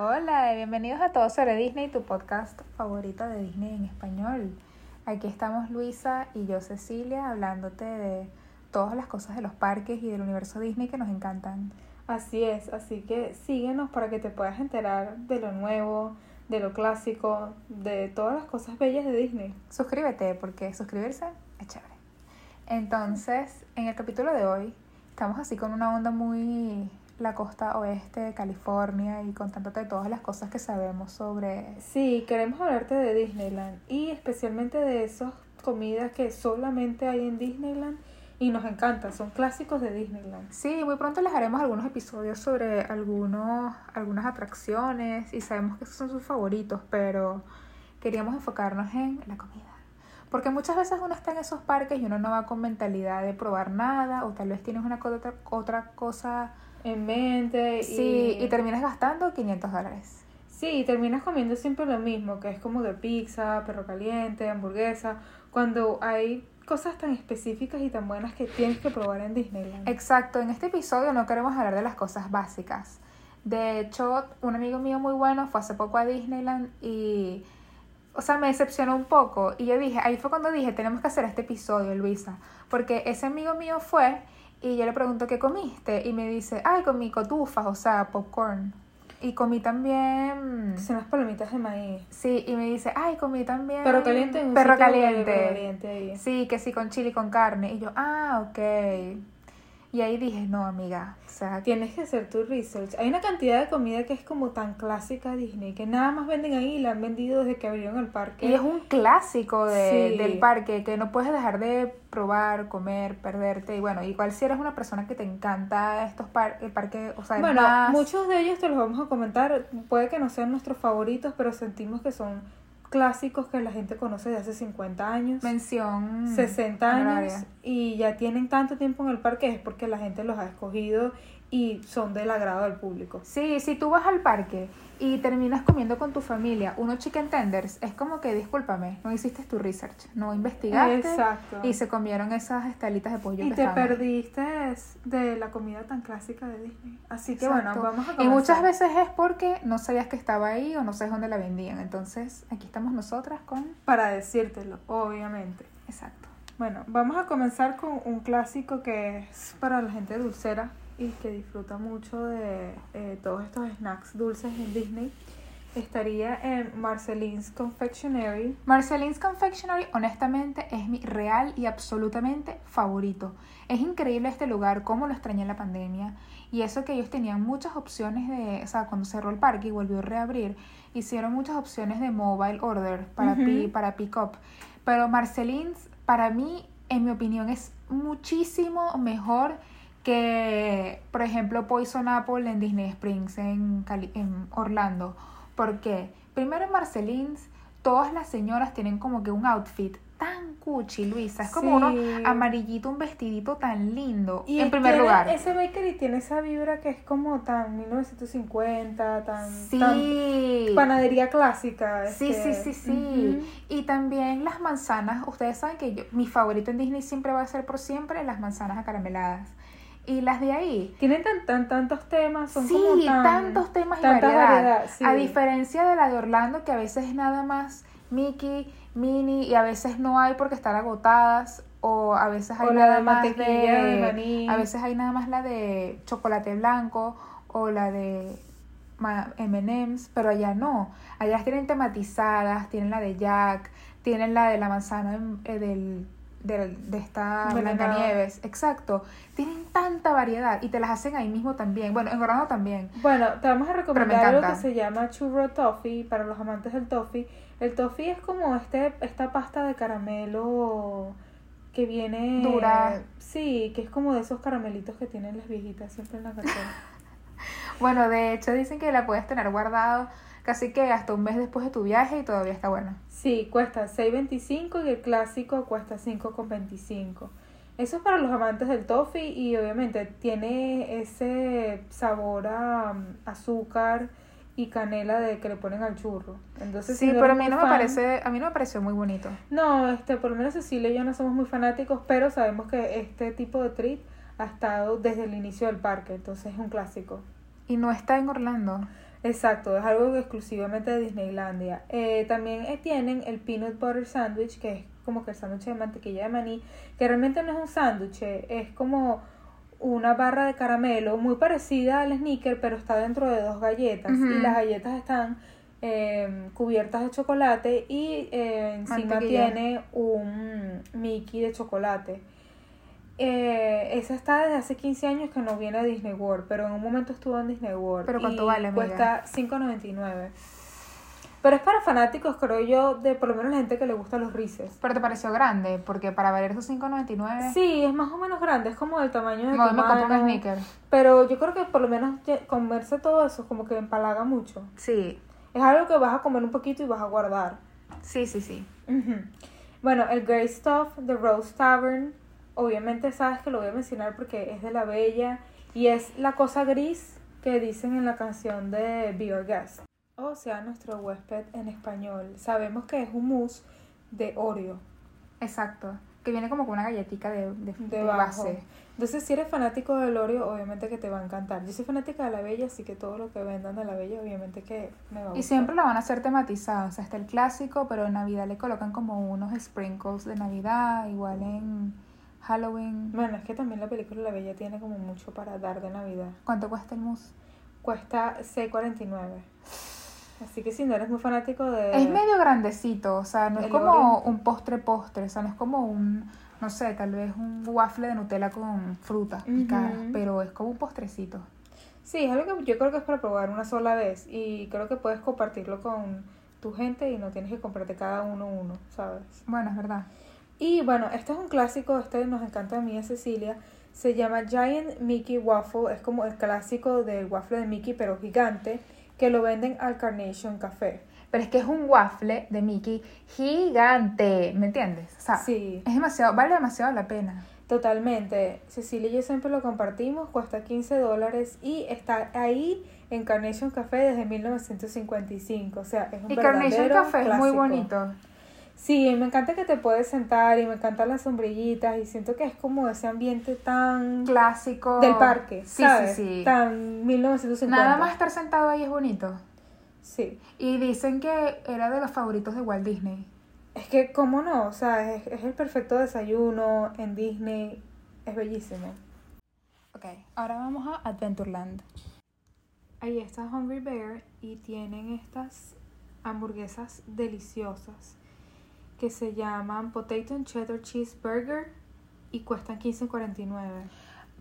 Hola, y bienvenidos a Todo sobre Disney, tu podcast favorito de Disney en español. Aquí estamos Luisa y yo Cecilia hablándote de todas las cosas de los parques y del universo Disney que nos encantan. Así es, así que síguenos para que te puedas enterar de lo nuevo, de lo clásico, de todas las cosas bellas de Disney. Suscríbete porque suscribirse es chévere. Entonces, en el capítulo de hoy estamos así con una onda muy la costa oeste de California y contándote todas las cosas que sabemos sobre... Sí, queremos hablarte de Disneyland y especialmente de esas comidas que solamente hay en Disneyland y nos encantan, son clásicos de Disneyland. Sí, muy pronto les haremos algunos episodios sobre algunos, algunas atracciones y sabemos que esos son sus favoritos, pero queríamos enfocarnos en la comida. Porque muchas veces uno está en esos parques y uno no va con mentalidad de probar nada o tal vez tienes una otra, otra cosa en mente. Sí, y, terminas gastando 500 dólares. Sí, y terminas comiendo siempre lo mismo, que es como de pizza, perro caliente, hamburguesa, cuando hay cosas tan específicas y tan buenas que tienes que probar en Disneyland. Exacto, en este episodio no queremos hablar de las cosas básicas. De hecho, un amigo mío muy bueno fue hace poco a Disneyland y, o sea, me decepcionó un poco. Y yo dije, ahí fue cuando dije, tenemos que hacer este episodio, Luisa. Porque ese amigo mío fue y yo le pregunto, ¿qué comiste? Y me dice, ay, comí cotufas, o sea, popcorn. Y comí también... Son las palomitas de maíz. Sí, y me dice, ay, comí también... Perro caliente. En perro caliente. Perro caliente ahí. Sí, que sí, con chili con carne. Y yo, ah, ok. Y ahí dije, no, amiga, o sea... Tienes que hacer tu research. Hay una cantidad de comida que es como tan clásica Disney, que nada más venden ahí y la han vendido desde que abrieron el parque. Y es un clásico de, del parque, que no puedes dejar de probar, comer, perderte. Y bueno, igual si eres una persona que te encanta estos par el parque, o sea, Bueno, muchos de ellos te los vamos a comentar. Puede que no sean nuestros favoritos, pero sentimos que son clásicos que la gente conoce de hace 50 años. Mención. 60 años. Y ya tienen tanto tiempo en el parque es porque la gente los ha escogido y son del agrado del público. Sí, si tú vas al parque y terminas comiendo con tu familia unos chicken tenders, es como que, discúlpame, no hiciste tu research, no investigaste Exacto. y se comieron esas estalitas de pollo. Y te perdiste de la comida tan clásica de Disney. Así que bueno, vamos a comenzar. Y muchas veces es porque no sabías que estaba ahí o no sabes dónde la vendían. Entonces, aquí estamos nosotras con... Para decírtelo, obviamente. Exacto. Bueno, vamos a comenzar con un clásico que es para la gente dulcera y que disfruta mucho de eh, todos estos snacks dulces en Disney, estaría en Marceline's Confectionery. Marceline's Confectionery, honestamente, es mi real y absolutamente favorito. Es increíble este lugar, cómo lo extrañé en la pandemia. Y eso que ellos tenían muchas opciones de, o sea, cuando cerró el parque y volvió a reabrir, hicieron muchas opciones de mobile order para, para pick up. Pero Marceline's, para mí, en mi opinión, es muchísimo mejor que, por ejemplo, Poison Apple en Disney Springs, en, en Orlando. ¿Por qué? Primero en Marcelins, todas las señoras tienen como que un outfit tan cuchi, Luisa. Es como uno amarillito, un vestidito tan lindo. Y en primer lugar. Ese bakery tiene esa vibra que es como tan 1950, tan, sí. panadería clásica. Sí, sí, sí, sí. Y también las manzanas. Ustedes saben que yo, mi favorito en Disney siempre va a ser por siempre las manzanas acarameladas y las de ahí. Tienen tan, tan, tantos temas, son sí, como tantos temas y variedad. A diferencia de la de Orlando, que a veces es nada más Mickey, Minnie, y a veces no hay porque están agotadas, o a veces hay nada más de, a veces hay nada más la de chocolate blanco, o la de M&M's, pero allá no. Allá tienen tematizadas, tienen la de Jack, tienen la de la manzana eh, del de, de esta Blancanieves. Exacto. Tienen tanta variedad y te las hacen ahí mismo también. Bueno, en Orlando también. Bueno, te vamos a recomendar algo que se llama churro toffee para los amantes del toffee. El toffee es como este esta pasta de caramelo que viene dura. Sí, que es como de esos caramelitos que tienen las viejitas siempre en la cartera. bueno, de hecho dicen que la puedes tener guardado casi que hasta un mes después de tu viaje y todavía está buena. Sí, cuesta 6.25 y el clásico cuesta 5.25. Eso es para los amantes del toffee y obviamente tiene ese sabor a um, azúcar y canela de que le ponen al churro. Entonces, sí, pero a mí no me parece, a mí no me pareció muy bonito. No, este, por lo menos Cecilia y yo no somos muy fanáticos, pero sabemos que este tipo de treat ha estado desde el inicio del parque, entonces es un clásico. Y no está en Orlando. Exacto, es algo exclusivamente de Disneylandia. Eh, también eh, tienen el peanut butter sandwich, que es como que el sándwich de mantequilla de maní, que realmente no es un sándwich, es como una barra de caramelo muy parecida al sneaker, pero está dentro de dos galletas. Y las galletas están eh, cubiertas de chocolate y eh, encima tiene un Mickey de chocolate. Eh, esa está desde hace 15 años que no viene a Disney World, pero en un momento estuvo en Disney World. ¿Pero cuánto y vale, amiga? Cuesta 5.99. Pero es para fanáticos, creo yo, de por lo menos la gente que le gusta los Reese's. Pero te pareció grande, porque para valer esos 5.99, Sí, es más o menos grande, es como del tamaño de no, tu me compro un mano. sneaker. Pero yo creo que por lo menos comerse todo eso como que empalaga mucho. Sí, Es algo que vas a comer un poquito y vas a guardar. sí, sí, sí. Ujú. Bueno, el Grey Stuff de Rose Tavern, obviamente sabes que lo voy a mencionar porque es de la Bella y es la cosa gris que dicen en la canción de Be Your Guest. O sea, nuestro huésped en español. Sabemos que es un mousse de Oreo Exacto. Que viene como con una galletita de, de, base. Entonces, si eres fanático del Oreo, obviamente que te va a encantar. Yo soy fanática de la Bella, así que todo lo que vendan de la Bella, obviamente que me va a gustar. Y siempre la van a hacer tematizada. O sea, está el clásico, pero en Navidad le colocan como unos sprinkles de Navidad, igual en Halloween. Bueno, es que también la película La Bella tiene como mucho para dar de Navidad. ¿Cuánto cuesta el mousse? Cuesta 6.49. Así que si no eres muy fanático de... Es medio grandecito, o sea, no es como un postre postre, o sea, no es como un, no sé, tal vez un waffle de Nutella con fruta picada, Ujú. pero es como un postrecito. Sí, es algo que yo creo que es para probar una sola vez y creo que puedes compartirlo con tu gente y no tienes que comprarte cada uno uno, ¿sabes? Bueno, es verdad. Y bueno, este es un clásico, este nos encanta a mí y a Cecilia. Se llama Giant Mickey Waffle, es como el clásico del waffle de Mickey pero gigante, que lo venden al Carnation Café. Pero es que es un waffle de Mickey gigante, ¿me entiendes? O sea, Sí. es demasiado, vale demasiado la pena. Totalmente. Cecilia y yo siempre lo compartimos, cuesta 15 dólares y está ahí en Carnation Café desde 1955. O sea, es un Y Carnation Café es muy bonito. Sí, me encanta que te puedes sentar y me encantan las sombrillitas y siento que es como ese ambiente tan Clásico. del parque, Sí, ¿sabes? sí, sí. Tan 1950. Nada más estar sentado ahí es bonito. Sí. Y dicen que era de los favoritos de Walt Disney. Es que, ¿cómo no? O sea, es, es el perfecto desayuno en Disney. Es bellísimo. Ok, ahora vamos a Adventureland. Ahí está Hungry Bear y tienen estas hamburguesas deliciosas que se llaman Potato and Cheddar Cheeseburger y cuestan 15.49.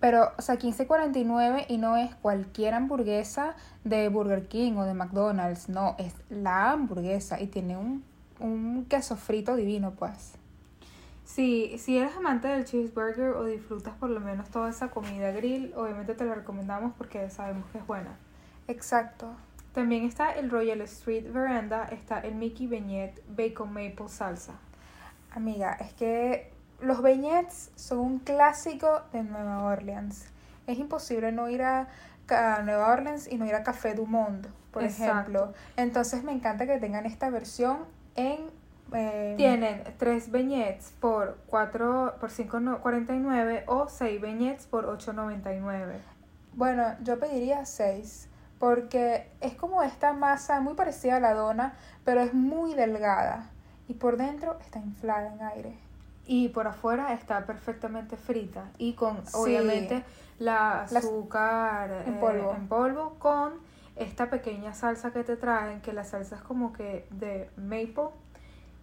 Pero, o sea, 15.49 y no es cualquier hamburguesa de Burger King o de McDonald's, no, es la hamburguesa y tiene un, un queso frito divino, pues. Sí, si eres amante del cheeseburger o disfrutas por lo menos toda esa comida grill, obviamente te la recomendamos porque sabemos que es buena. Exacto. También está el Royal Street Veranda, está el Mickey Beignet Bacon Maple Salsa. Amiga, es que los beignets son un clásico de Nueva Orleans. Es imposible no ir a, a Nueva Orleans y no ir a Café Du Monde, por Exacto. ejemplo. Entonces me encanta que tengan esta versión en... eh, Tienen tres beignets por 4 por 5.49 o 6 beignets por 8.99. Bueno, yo pediría seis, porque es como esta masa muy parecida a la dona, pero es muy delgada y por dentro está inflada en aire. Y por afuera está perfectamente frita y con Sí. obviamente la azúcar en eh, polvo. en polvo con esta pequeña salsa que te traen, que la salsa es como que de maple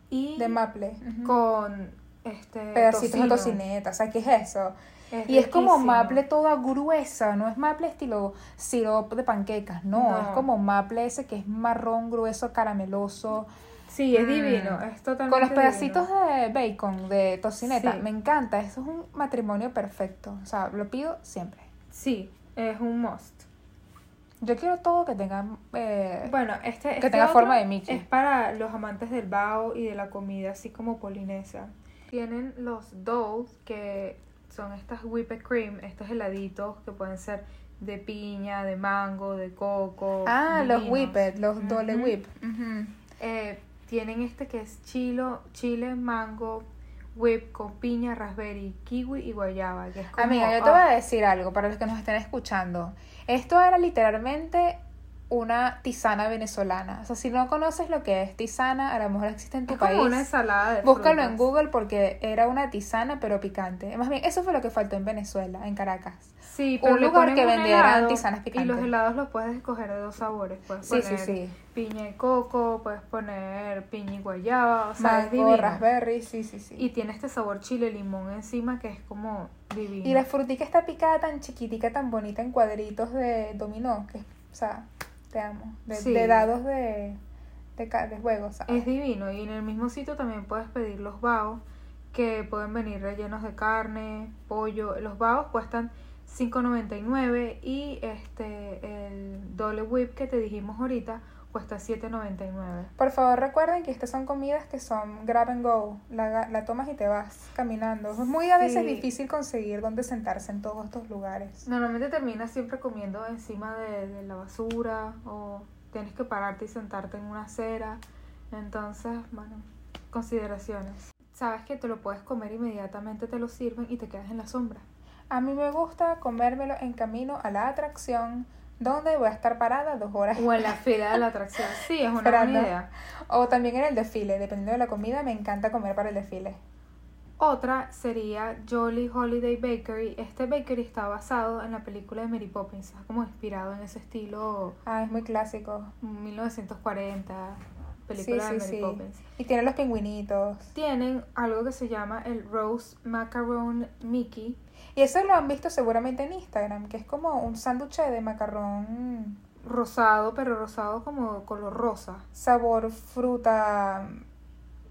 y De maple. con este pedacitos de tocineta, o sea, ¿qué es eso? Es y es como maple toda gruesa, no es maple estilo sirope de panquecas, no, No. es como maple ese que es marrón, grueso, carameloso, Sí, es Mm. divino, es totalmente con los divino. pedacitos de bacon, de tocineta, Sí. me encanta, eso es un matrimonio perfecto, o sea, lo pido siempre. Sí, es un must. Yo quiero todo que tenga... eh, Bueno, este, este tenga forma de Mickey. Es para los amantes del bao y de la comida, así como polinesia. Tienen los dolls, que son estas whipped cream, estos heladitos que pueden ser de piña, de mango, de coco. ah, los whipped, los dole Ujú. whip. ujú. Eh, tienen este que es chilo, chile, mango, whip con piña, raspberry, kiwi y guayaba. Que es como, Amiga, yo te voy a decir algo para los que nos estén escuchando. Esto era literalmente una tisana venezolana. O sea, si no conoces lo que es tisana, a lo mejor existe en tu Es país. como una ensalada de Búscalo frutas. en Google porque era una tisana pero picante. Más bien, eso fue lo que faltó en Venezuela, en Caracas. Sí, Un pero le lugar que un vendieran helado, tisanas Y picantes. los helados los puedes escoger de dos sabores. Puedes Sí, poner sí, sí. piña y coco, puedes poner piña y guayaba. O sea, Mango, raspberry, sí, sí, sí. Y tiene este sabor chile limón encima que es como divino. Y la frutica está picada tan chiquitica, tan bonita en cuadritos de dominó, que, o sea, te amo. De, Sí. de dados de, de, de juegos, ¿sabes? Es divino. Y en el mismo sitio también puedes pedir los baos que pueden venir rellenos de carne, pollo. Los baos cuestan 5.99 y este el doble whip que te dijimos ahorita cuesta 7.99. Por favor, recuerden que estas son comidas que son grab and go. La, la tomas y te vas caminando. Es muy a veces Sí. difícil conseguir dónde sentarse en todos estos lugares. Normalmente terminas siempre comiendo encima de, de la basura o tienes que pararte y sentarte en una acera. Entonces, bueno, consideraciones. Sabes que te lo puedes comer inmediatamente, te lo sirven y te quedas en la sombra. A mí me gusta comérmelo en camino a la atracción, donde voy a estar parada dos horas. O en la fila de la atracción. Sí, es una Esperando. buena idea. O también en el desfile, dependiendo de la comida, me encanta comer para el desfile. Otra sería Jolly Holiday Bakery. Este bakery está basado en la película de Mary Poppins. Está como inspirado en ese estilo Ah, es muy clásico. 1940, Sí, película sí, de Mary sí. Poppins. Y tiene los pingüinitos. Tienen algo que se llama el Rose Macaron Mickey. Y eso lo han visto seguramente en Instagram, que es como un sándwich de macarrón Rosado, pero rosado como color rosa. sabor fruta.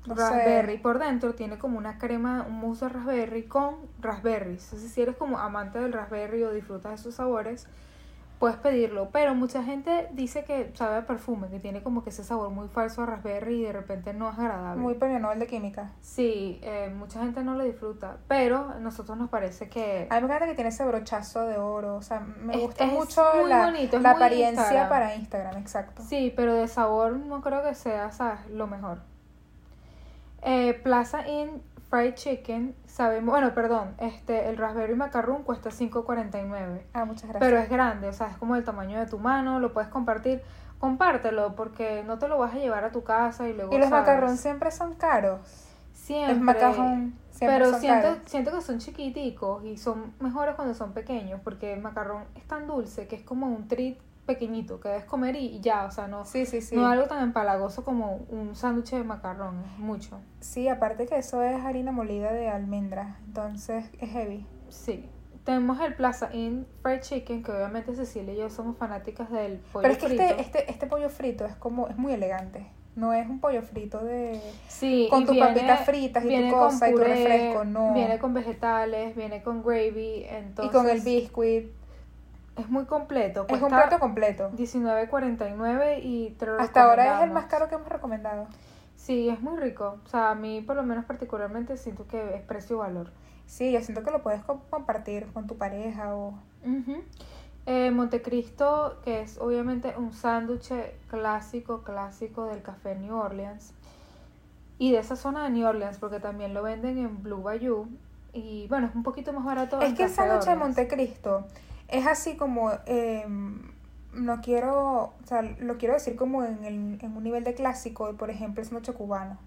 Raspberry. Por dentro tiene como una crema, un mousse de raspberry con raspberries. Entonces, si eres como amante del raspberry o disfrutas de sus sabores, puedes pedirlo. Pero mucha gente dice que sabe a perfume, que tiene como que ese sabor muy falso a raspberry y de repente no es agradable. Muy premio Nobel de química. Sí, eh, mucha gente no lo disfruta, pero a nosotros nos parece que... A mí me encanta que tiene ese brochazo de oro. O sea, me gusta es mucho la, bonito, la apariencia Instagram. para Instagram, exacto. Sí, pero de sabor no creo que sea ¿sabes? lo mejor. Eh, Plaza Inn Fried Chicken, sabemos, bueno, perdón, este, el Raspberry Macaroon cuesta 5.49, Ah, muchas gracias. pero es grande, o sea, es como el tamaño de tu mano, lo puedes compartir, compártelo porque no te lo vas a llevar a tu casa y luego y los macarrones siempre son caros. siempre, Los macarrón siempre pero son siento, caros. siento que son chiquiticos y son mejores cuando son pequeños porque el macarrón es tan dulce que es como un treat pequeñito que debes comer y y ya, o sea, no, Sí, sí, sí. no algo tan empalagoso como un sándwich de macarrón, mucho. Sí, aparte que eso es harina molida de almendra, entonces es heavy. Sí. Tenemos el Plaza Inn Fried Chicken, que obviamente Cecilia y yo somos fanáticas del pollo Pero es que frito. este, este, este pollo frito es como, es muy elegante. No es un pollo frito de... Sí, con tus papitas fritas y tu cosa y tu refresco, no. Viene con vegetales, viene con gravy, entonces... y con el biscuit. Es muy completo. Es un plato completo. 19.49 y te lo Hasta ahora es el más caro que hemos recomendado. Sí, es muy rico. O sea, a mí por lo menos particularmente siento que es precio-valor. Sí, yo siento que lo puedes co- compartir con tu pareja o... Eh, Montecristo, que es obviamente un sándwich clásico, clásico del café New Orleans. Y de esa zona de New Orleans, porque también lo venden en Blue Bayou. Y bueno, es un poquito más barato. Es que el sándwich de. Montecristo es así como... eh, no quiero... O sea, lo quiero decir como en, el, en un nivel de clásico, por ejemplo, el sándwich cubano.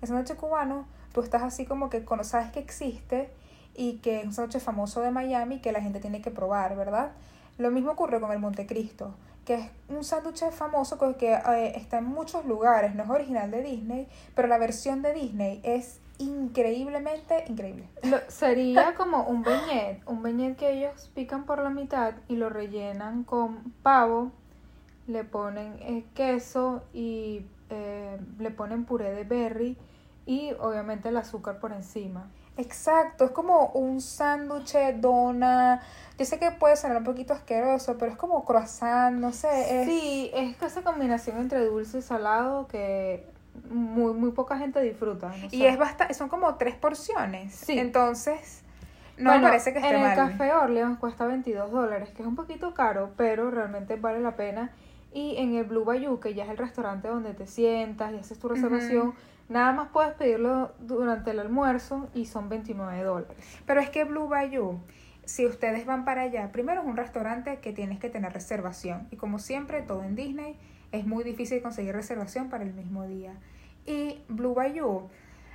El sándwich cubano, tú estás así como que sabes que existe y que es un sándwich famoso de Miami que la gente tiene que probar, ¿verdad? Lo mismo ocurre con el Montecristo, que es un sándwich famoso que, eh, está en muchos lugares, no es original de Disney, pero la versión de Disney es increíblemente increíble. Lo- sería como un beñet, un beñet que ellos pican por la mitad y lo rellenan con pavo, le ponen eh, queso y eh, le ponen puré de berry y obviamente el azúcar por encima. Exacto, es como un sándwich, dona. Yo sé que puede sonar un poquito asqueroso, pero es como croissant, no sé. Es... Sí, es esa combinación entre dulce y salado que muy, muy poca gente disfruta. no Y sé. es bastante, son como tres porciones. Sí. Entonces, no Bueno, me parece que esté en mal. el Café Orleans cuesta 22 dólares, que es un poquito caro, pero realmente vale la pena. Y en el Blue Bayou, que ya es el restaurante donde te sientas y haces tu reservación, nada más puedes pedirlo durante el almuerzo y son 29 dólares. Pero es que Blue Bayou si ustedes van para allá, primero es un restaurante que tienes que tener reservación. Y como siempre, todo en Disney es muy difícil conseguir reservación para el mismo día. Y Blue Bayou,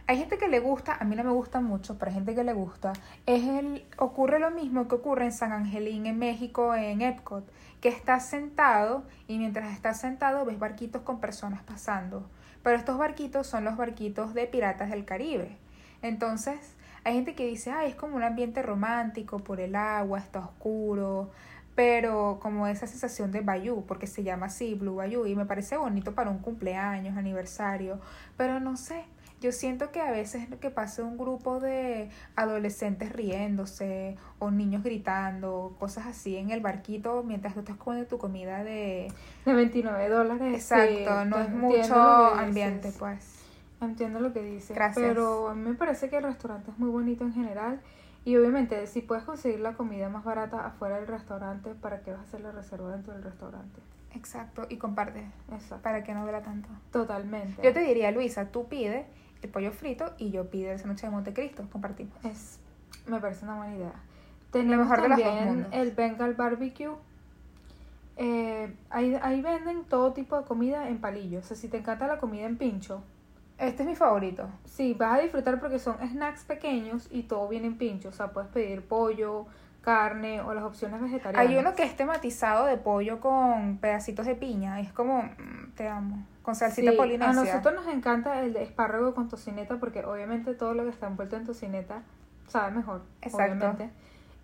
hay gente que le gusta, a mí no me gusta mucho, pero hay gente que le gusta. Es el, ocurre lo mismo que ocurre en San Angelín, en México, en Epcot, que estás sentado y mientras estás sentado ves barquitos con personas pasando. Pero estos barquitos son los barquitos de piratas del Caribe. Entonces, hay gente que dice, ay, es como un ambiente romántico por el agua, está oscuro, pero como esa sensación de Bayou, porque se llama así, Blue Bayou, y me parece bonito para un cumpleaños, aniversario, pero no sé, yo siento que a veces lo que pasa un grupo de adolescentes riéndose o niños gritando, cosas así en el barquito mientras tú estás comiendo tu comida de... De 29 dólares. Exacto, no es mucho ambiente, pues. Entiendo lo que dices. Gracias. Pero a mí me parece que el restaurante es muy bonito en general. Y obviamente, si puedes conseguir la comida más barata afuera del restaurante, ¿para qué vas a hacer la reserva dentro del restaurante? Exacto, y comparte. Exacto. Para que no duela tanto. Totalmente. Yo te diría, Luisa, tú pide el pollo frito y yo pido el sándwich de Montecristo. Compartimos. Es, me parece una buena idea. Tenemos mejor también el Bengal Barbecue. Eh, ahí, ahí venden todo tipo de comida en palillos. O sea, si te encanta la comida en pincho, este es mi favorito. Sí, vas a disfrutar porque son snacks pequeños y todo viene en pincho. O sea, puedes pedir pollo, carne o las opciones vegetarianas. Hay uno que es tematizado de pollo con pedacitos de piña. Es como, mm, te amo. Con salsita sí, polinesia. A nosotros nos encanta el de espárrago con tocineta porque obviamente todo lo que está envuelto en tocineta sabe mejor. Exacto. Obviamente.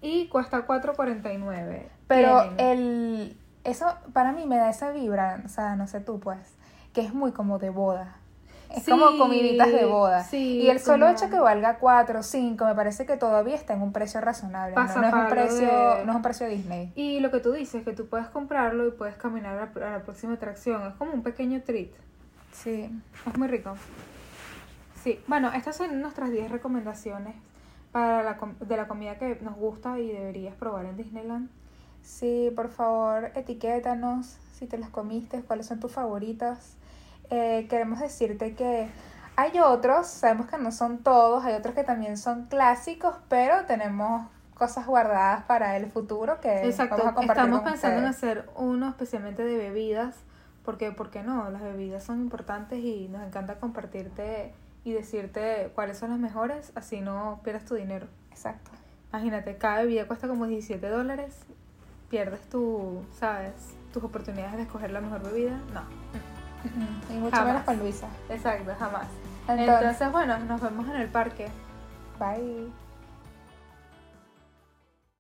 Y cuesta 4.49. Pero el eso para mí me da esa vibra, o sea, no sé tú pues, que es muy como de boda. Es como comiditas de boda. y el solo hecho que valga 4 o 5 me parece que todavía está en un precio razonable. ¿no? es un precio, no es un precio Disney. Y lo que tú dices, que tú puedes comprarlo y puedes caminar a la, próxima atracción. Es como un pequeño treat. Sí. Es muy rico. Sí, bueno, estas son nuestras 10 recomendaciones para la, de la comida que nos gusta y deberías probar en Disneyland. Sí, por favor, etiquétanos si te las comiste, cuáles son tus favoritas eh, queremos decirte que hay otros, sabemos que no son todos, hay otros que también son clásicos, pero tenemos cosas guardadas para el futuro que Exacto. vamos a compartir Estamos pensando en hacer uno especialmente de bebidas, porque, ¿por qué no? Las bebidas son importantes y nos encanta compartirte y decirte cuáles son las mejores, así no pierdas tu dinero. Exacto. Imagínate, cada bebida cuesta como 17 dólares, pierdes tu, ¿sabes? Tus oportunidades de escoger la mejor bebida. No. Y mucho menos con Luisa. Exacto, jamás. Entonces, bueno, nos vemos en el parque. Bye.